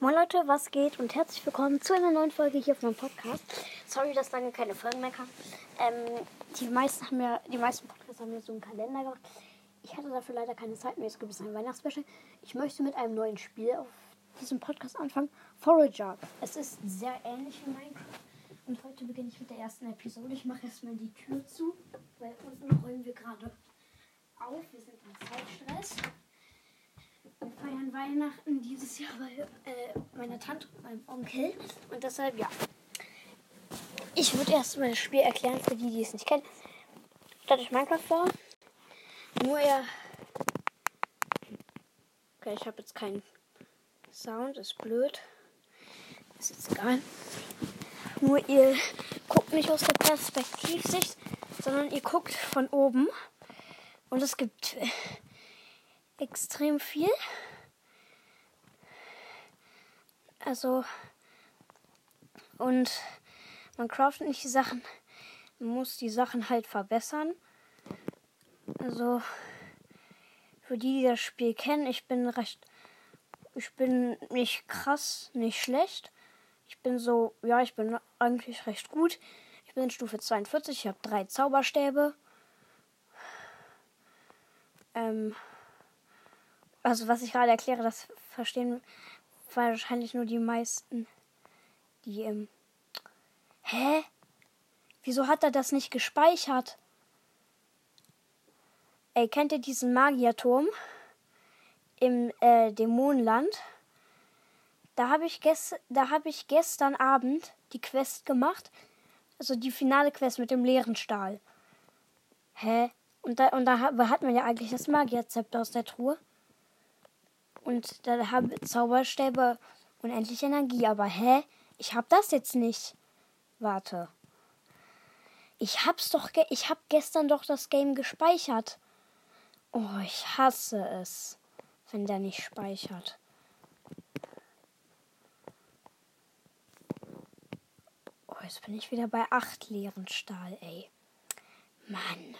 Moin Leute, was geht und herzlich willkommen zu einer neuen Folge hier auf meinem Podcast. Sorry, dass lange keine Folgen mehr kamen. Ähm, die meisten haben ja, die meisten Podcasts haben ja so einen Kalender gemacht. Ich hatte dafür leider keine Zeit mehr. Es gibt ein Weihnachtsspecial. Ich möchte mit einem neuen Spiel auf diesem Podcast anfangen. Forager. Es ist sehr ähnlich wie Minecraft. Und heute beginne ich mit der ersten Episode. Ich mache erstmal die Tür zu, weil unten räumen wir gerade auf. Wir sind im Zeitstress. Weihnachten dieses Jahr bei äh, meiner Tante und meinem Onkel. Und deshalb, ja. Ich würde erstmal das Spiel erklären für die, die es nicht kennen. Stellt euch Minecraft vor. Nur er. Okay, ich habe jetzt keinen Sound, ist blöd. Ist jetzt egal. Nur ihr guckt nicht aus der Perspektivsicht, sondern ihr guckt von oben. Und es gibt extrem viel. Also, und man craftet nicht die Sachen, man muss die Sachen halt verbessern. Also, für die, die das Spiel kennen, ich bin recht, ich bin nicht krass, nicht schlecht. Ich bin so, ja, ich bin eigentlich recht gut. Ich bin in Stufe 42, ich habe drei Zauberstäbe. Ähm, also was ich gerade erkläre, das verstehen wahrscheinlich nur die meisten, die ähm, hä? Wieso hat er das nicht gespeichert? Ey, kennt ihr diesen Magierturm im äh, Dämonenland? Da habe ich, hab ich gestern Abend die Quest gemacht. Also die finale Quest mit dem leeren Stahl. Hä? Und da, und da hat man ja eigentlich das Magierzepter aus der Truhe. Und da habe Zauberstäbe unendlich Energie. Aber hä? Ich hab das jetzt nicht. Warte. Ich hab's doch ge ich hab gestern doch das Game gespeichert. Oh, ich hasse es, wenn der nicht speichert. Oh, jetzt bin ich wieder bei acht leeren Stahl, ey. Mann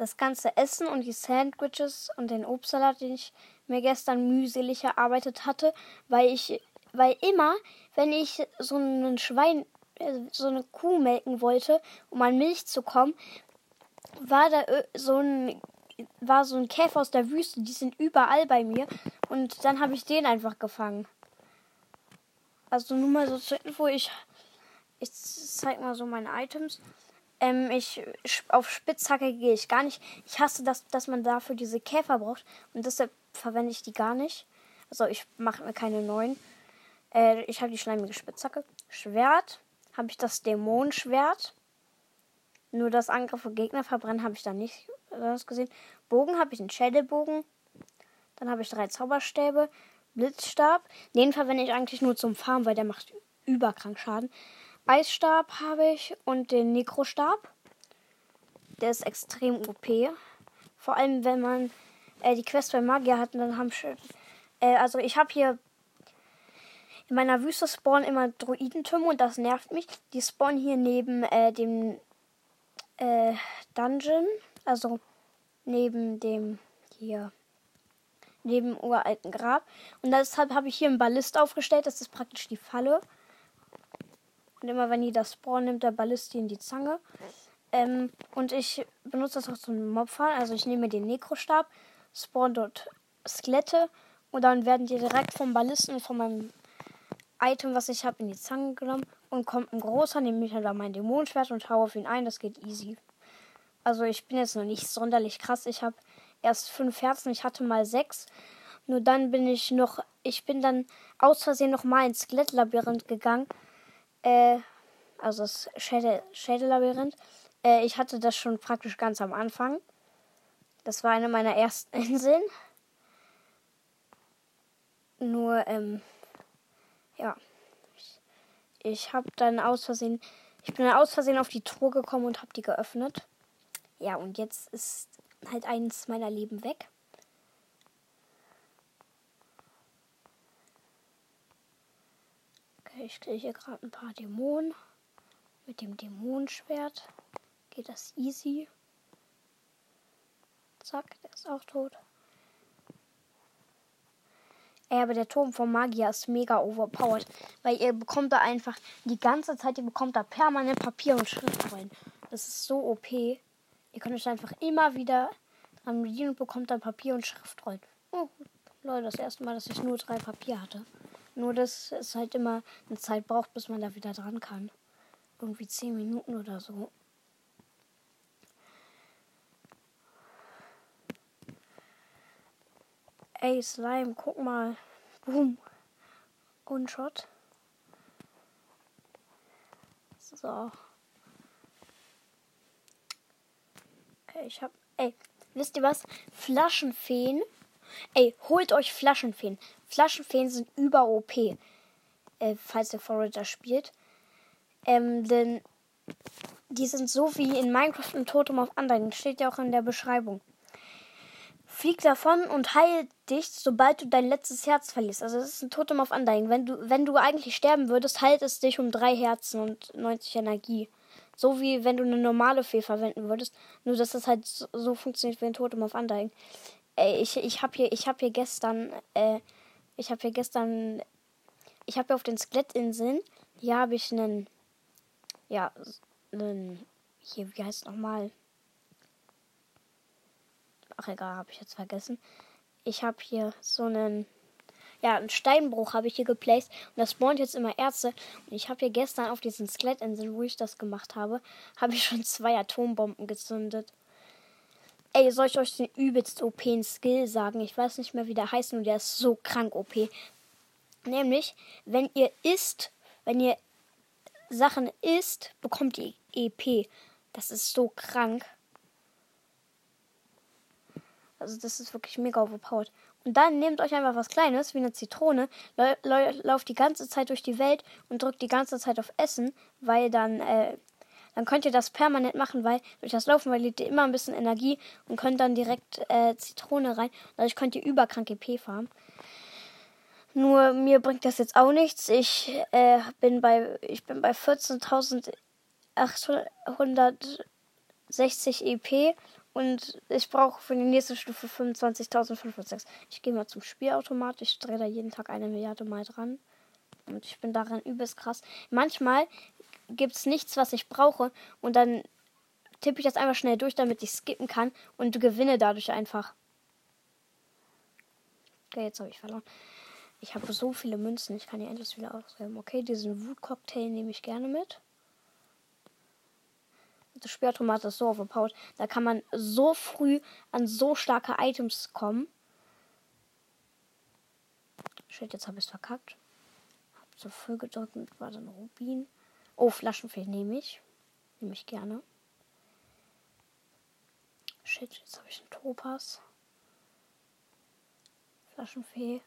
das ganze Essen und die Sandwiches und den Obstsalat, den ich mir gestern mühselig erarbeitet hatte, weil ich, weil immer, wenn ich so einen Schwein, äh, so eine Kuh melken wollte, um an Milch zu kommen, war da so ein, war so ein Käfer aus der Wüste, die sind überall bei mir und dann habe ich den einfach gefangen. Also nur mal so zur Info, ich, ich zeig mal so meine Items. Ähm, ich auf Spitzhacke gehe ich gar nicht. Ich hasse das, dass man dafür diese Käfer braucht und deshalb verwende ich die gar nicht. Also ich mache mir keine neuen. Äh, ich habe die schleimige Spitzhacke. Schwert habe ich das Dämonenschwert. Nur das Angriffe Gegner verbrennen habe ich da nicht das gesehen. Bogen habe ich einen Schädelbogen. Dann habe ich drei Zauberstäbe. Blitzstab. Den verwende ich eigentlich nur zum Farmen, weil der macht überkrank Schaden. Eisstab habe ich und den Nekrostab. Der ist extrem OP. Vor allem, wenn man äh, die Quest bei Magier hat, dann haben äh, also ich habe hier in meiner Wüste spawnen immer Druidentürme und das nervt mich. Die spawnen hier neben äh, dem äh, Dungeon, also neben dem hier neben uralten Grab. Und deshalb habe ich hier einen Ballist aufgestellt. Das ist praktisch die Falle. Und immer wenn die das spawnen, nimmt der Ballist in die Zange. Ähm, und ich benutze das auch zum Mobfahren. Also ich nehme den Nekrostab, spawn dort Skelette und dann werden die direkt vom Ballisten von meinem Item, was ich habe, in die Zange genommen. Und kommt ein großer, nehme ich dann mein Dämonenschwert und haue auf ihn ein. Das geht easy. Also ich bin jetzt noch nicht sonderlich krass. Ich habe erst fünf Herzen, ich hatte mal sechs. Nur dann bin ich noch, ich bin dann aus Versehen noch mal ins Skelettlabyrinth gegangen äh, also das Schädellabyrinth. Äh, ich hatte das schon praktisch ganz am Anfang. Das war eine meiner ersten Inseln. Nur, ähm, ja. Ich, ich habe dann aus Versehen, ich bin dann aus Versehen auf die Truhe gekommen und habe die geöffnet. Ja, und jetzt ist halt eins meiner Leben weg. Ich kriege hier gerade ein paar Dämonen. Mit dem Dämonenschwert geht das easy. Zack, der ist auch tot. Ey, aber der Turm vom Magier ist mega overpowered. Weil ihr bekommt da einfach die ganze Zeit, ihr bekommt da permanent Papier und Schrift rein. Das ist so OP. Ihr könnt euch einfach immer wieder dran bedienen und bekommt dann Papier und Schriftrollen. Oh, Leute, das erste Mal, dass ich nur drei Papier hatte. Nur, dass es halt immer eine Zeit braucht, bis man da wieder dran kann. Irgendwie zehn Minuten oder so. Ey, Slime, guck mal. Boom. Und Shot. So. Ey, ich hab. Ey, wisst ihr was? Flaschenfeen. Ey, holt euch Flaschenfeen. Flaschenfeen sind über OP. Äh, falls ihr Forager spielt. Ähm, denn die sind so wie in Minecraft und Totem auf Undying. Steht ja auch in der Beschreibung. Flieg davon und heil dich, sobald du dein letztes Herz verlierst. Also das ist ein Totem auf Undying. Wenn du, wenn du eigentlich sterben würdest, heilt es dich um drei Herzen und 90 Energie. So wie wenn du eine normale Fee verwenden würdest. Nur dass das halt so, so funktioniert wie ein Totem auf Undying. Ich, ich habe hier, hab hier gestern, äh, ich habe hier gestern, ich habe hier auf den Skelettinseln, hier habe ich einen, ja, einen, hier, wie heißt es nochmal? Ach egal, habe ich jetzt vergessen. Ich habe hier so einen. Ja, einen Steinbruch habe ich hier geplaced. Und das spawnt jetzt immer Erze. Und ich habe hier gestern auf diesen Skelettinseln, wo ich das gemacht habe, habe ich schon zwei Atombomben gezündet. Ey, soll ich euch den übelst OP Skill sagen? Ich weiß nicht mehr, wie der heißt, und der ist so krank OP. Nämlich, wenn ihr isst, wenn ihr Sachen isst, bekommt ihr EP. Das ist so krank. Also das ist wirklich mega overpowered. Und dann nehmt euch einfach was Kleines, wie eine Zitrone, lauft die ganze Zeit durch die Welt und drückt die ganze Zeit auf Essen, weil dann, äh, dann könnt ihr das permanent machen, weil durch das Laufen verliert ihr immer ein bisschen Energie und könnt dann direkt äh, Zitrone rein. Dadurch könnt ihr überkrank EP farmen. Nur mir bringt das jetzt auch nichts. Ich äh, bin bei ich bin bei 14.860 EP und ich brauche für die nächste Stufe 25.506. Ich gehe mal zum Spielautomat. Ich drehe da jeden Tag eine Milliarde Mal dran. Und ich bin daran übelst krass. Manchmal gibt es nichts, was ich brauche. Und dann tippe ich das einfach schnell durch, damit ich skippen kann. Und gewinne dadurch einfach. Okay, jetzt habe ich verloren. Ich habe so viele Münzen. Ich kann die endlich wieder ausgeben. Okay, diesen Wutcocktail nehme ich gerne mit das Spielautomat ist so overpowered. Da kann man so früh an so starke Items kommen. Shit, jetzt habe ich es verkackt. Hab zu früh gedrückt war dann Rubin. Oh, Flaschenfee nehme ich. Nehme ich gerne. Shit, jetzt habe ich einen Topas. Flaschenfee.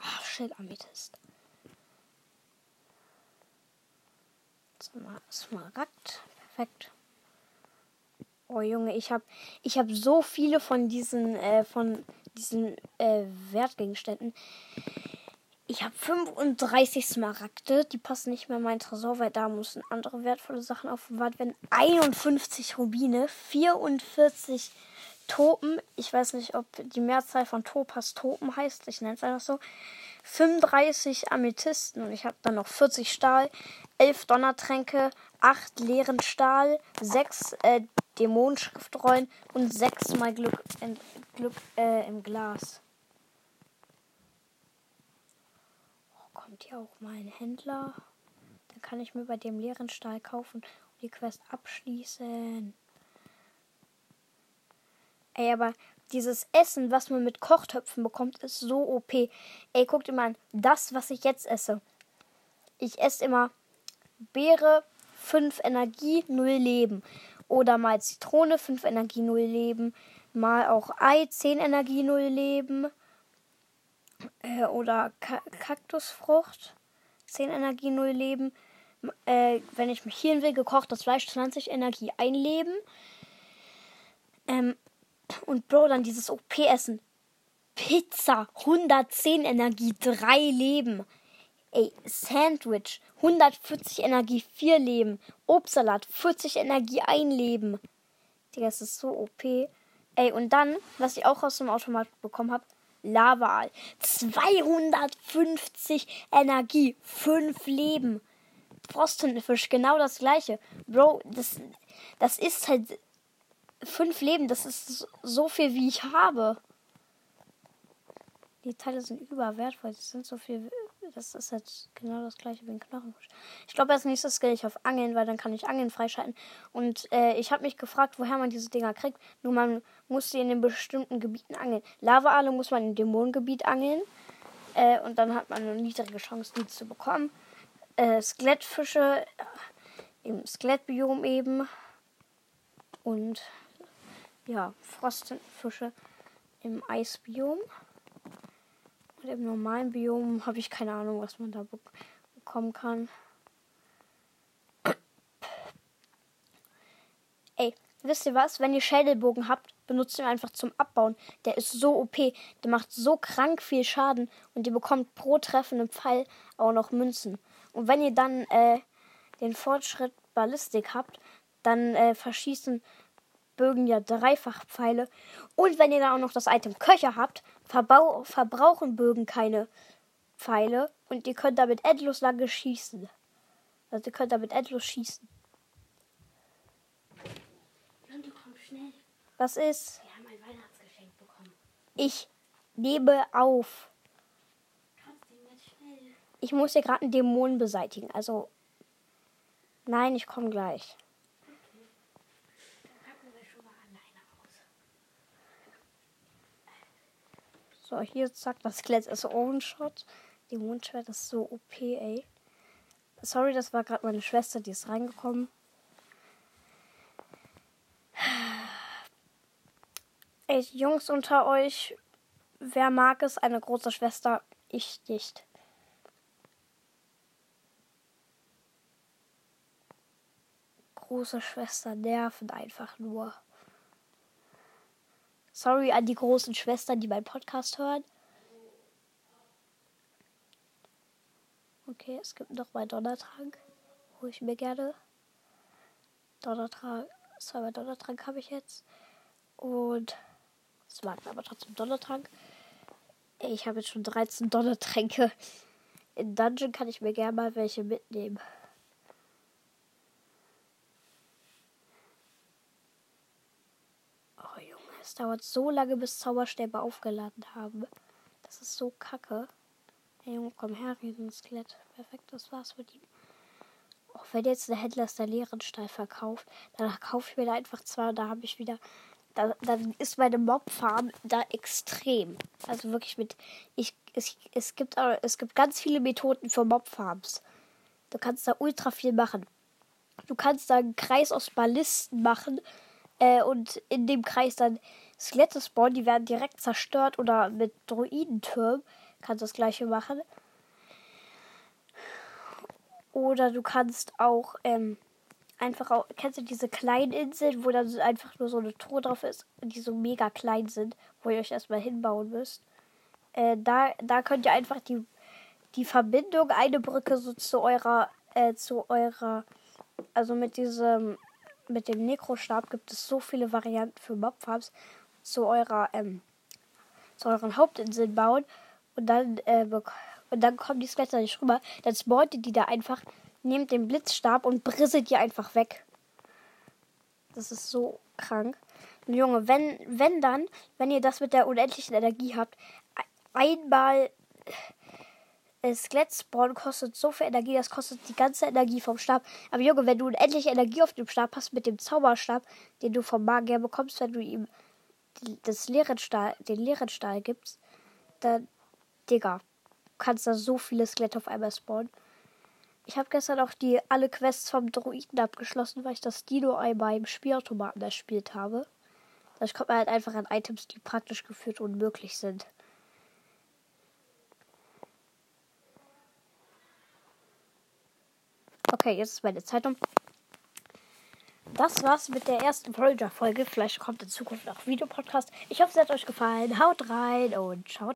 Ah, shit, Amethyst. Smaragd. Perfekt. Oh Junge, ich habe ich hab so viele von diesen äh, von diesen äh, Wertgegenständen. Ich habe 35 Smaragde, die passen nicht mehr in meinen Tresor, weil da müssen andere wertvolle Sachen aufbewahrt werden. 51 Rubine, 44 Topen. Ich weiß nicht, ob die Mehrzahl von Topas Topen heißt. Ich nenne es einfach so. 35 Amethysten und ich habe dann noch 40 Stahl, 11 Donnertränke, 8 leeren Stahl, 6 äh, Dämonenschriftrollen und 6 mal Glück, in, Glück äh, im Glas. Oh, kommt hier auch mal ein Händler? Dann kann ich mir bei dem leeren Stahl kaufen und die Quest abschließen. Ey, aber dieses Essen, was man mit Kochtöpfen bekommt, ist so OP. Ey, guckt immer an. Das, was ich jetzt esse. Ich esse immer Beere, 5 Energie, 0 Leben. Oder mal Zitrone, 5 Energie, 0 Leben. Mal auch Ei, 10 Energie, 0 Leben. Äh, oder Ka Kaktusfrucht, 10 Energie, 0 Leben. Äh, wenn ich mich hier will, gekochtes Fleisch, 20 Energie, 1 Leben. Ähm, und Bro, dann dieses OP-Essen. Pizza, 110 Energie, 3 Leben. Ey, Sandwich, 140 Energie, 4 Leben. Obstsalat, 40 Energie, 1 Leben. Digga, das ist so OP. Ey, und dann, was ich auch aus dem Automat bekommen habe, Lavaal. 250 Energie, 5 Leben. Frostenfisch, genau das gleiche. Bro, das, das ist halt 5 Leben, das ist so viel, wie ich habe. Die Teile sind überwertvoll, die sind so viel das ist jetzt genau das gleiche wie ein Knochenfisch. Ich glaube, als nächstes gehe ich auf Angeln, weil dann kann ich Angeln freischalten. Und äh, ich habe mich gefragt, woher man diese Dinger kriegt. Nur man muss sie in den bestimmten Gebieten angeln. Lavaale muss man im Dämonengebiet angeln. Äh, und dann hat man eine niedrige Chance, die zu bekommen. Äh, Skelettfische äh, im Skelettbiom eben. Und ja, Frostfische im Eisbiom. Und im normalen Biom habe ich keine Ahnung, was man da be bekommen kann. Ey, wisst ihr was? Wenn ihr Schädelbogen habt, benutzt ihn einfach zum Abbauen. Der ist so OP. Der macht so krank viel Schaden. Und ihr bekommt pro treffenden Pfeil auch noch Münzen. Und wenn ihr dann äh, den Fortschritt Ballistik habt, dann äh, verschießen Bögen ja dreifach Pfeile. Und wenn ihr dann auch noch das Item Köcher habt, verbrauchen Bögen keine Pfeile. Und ihr könnt damit endlos lange schießen. Also ihr könnt damit endlos schießen. Leute, komm schnell. Was ist? Wir haben ein Weihnachtsgeschenk bekommen. Ich nehme auf. Ich muss hier gerade einen Dämon beseitigen. Also. Nein, ich komme gleich. So, hier zack, das Skelett ist Owen-Shot. Die Mondschwert ist so OP, ey. Sorry, das war gerade meine Schwester, die ist reingekommen. Ey, Jungs unter euch, wer mag es, eine große Schwester? Ich nicht. Große Schwester nerven einfach nur. Sorry an die großen Schwestern, die meinen Podcast hören. Okay, es gibt noch mal Donnertrank. Hol ich mir gerne. Donnertrank. Zweimal Donnertrank habe ich jetzt. Und es war aber trotzdem Donnertrank. Ich habe jetzt schon 13 Donnertränke. In Dungeon kann ich mir gerne mal welche mitnehmen. Es dauert so lange, bis Zauberstäbe aufgeladen haben. Das ist so kacke. Hey Junge, komm her, Riesenskelett. Perfekt, das war's mit ihm. Auch wenn jetzt der Händler der leeren Stall verkauft, dann kaufe ich mir da einfach zwei und da habe ich wieder. Da, dann ist meine Mobfarm da extrem. Also wirklich mit. Ich, es, es, gibt, es gibt ganz viele Methoden für Mobfarms. Du kannst da ultra viel machen. Du kannst da einen Kreis aus Ballisten machen äh, und in dem Kreis dann Skelette spawnen, die werden direkt zerstört oder mit Druidentürmen kannst du das gleiche machen. Oder du kannst auch ähm, einfach auch, kennst du diese kleinen Inseln, wo dann einfach nur so eine Truhe drauf ist, die so mega klein sind, wo ihr euch erstmal hinbauen müsst. Äh, da, da könnt ihr einfach die, die Verbindung, eine Brücke so zu eurer, äh, zu eurer, also mit diesem mit dem Nekrostab gibt es so viele Varianten für Mobfarms zu eurer ähm, zu euren Hauptinseln bauen und dann äh, und dann kommen die Skelette nicht rüber. Dann spawnt die da einfach, nehmt den Blitzstab und brisselt die einfach weg. Das ist so krank. Und Junge, wenn, wenn dann, wenn ihr das mit der unendlichen Energie habt, einmal Skelett-Spawn kostet so viel Energie, das kostet die ganze Energie vom Stab. Aber Junge, wenn du unendlich Energie auf dem Stab hast mit dem Zauberstab, den du vom Magier bekommst, wenn du ihm das leeren Stahl, den leeren Stahl gibst, dann, Digga, kannst da so viele Skelette auf einmal spawnen. Ich habe gestern auch die alle Quests vom Druiden abgeschlossen, weil ich das Dino einmal im Spielautomaten erspielt habe. Das kommt man halt einfach an Items, die praktisch geführt unmöglich sind. Okay, jetzt ist meine Zeitung. Das war's mit der ersten Voyager-Folge. Vielleicht kommt in Zukunft auch Videopodcast. Ich hoffe, es hat euch gefallen. Haut rein und ciao.